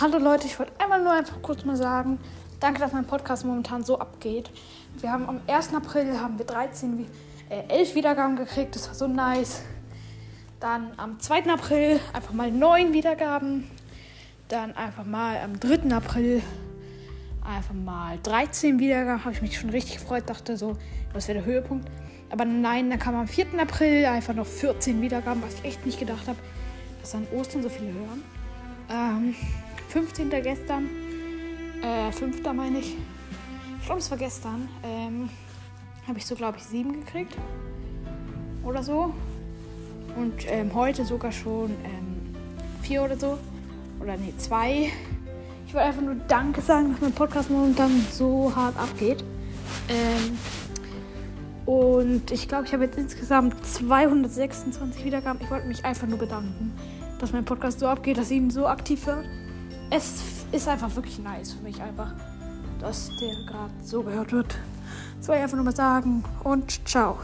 Hallo Leute, ich wollte einmal nur einfach kurz mal sagen, danke, dass mein Podcast momentan so abgeht. Wir haben am 1. April haben wir 13, äh, 11 Wiedergaben gekriegt, das war so nice. Dann am 2. April einfach mal 9 Wiedergaben. Dann einfach mal am 3. April einfach mal 13 Wiedergaben. Habe ich mich schon richtig gefreut, dachte so, das wäre der Höhepunkt. Aber nein, dann kam am 4. April einfach noch 14 Wiedergaben, was ich echt nicht gedacht habe, dass an Ostern so viele hören. Ähm, 15. gestern, äh, 5. meine ich. Ich glaube, es war gestern. Ähm, habe ich so, glaube ich, 7 gekriegt. Oder so. Und ähm, heute sogar schon ähm, 4 oder so. Oder nee, 2. Ich wollte einfach nur Danke sagen, dass mein Podcast momentan so hart abgeht. Ähm, und ich glaube, ich habe jetzt insgesamt 226 Wiedergaben. Ich wollte mich einfach nur bedanken, dass mein Podcast so abgeht, dass ihr ihn so aktiv hört. Es ist einfach wirklich nice für mich einfach, dass der gerade so gehört wird. Das wollte ich einfach nur mal sagen und ciao.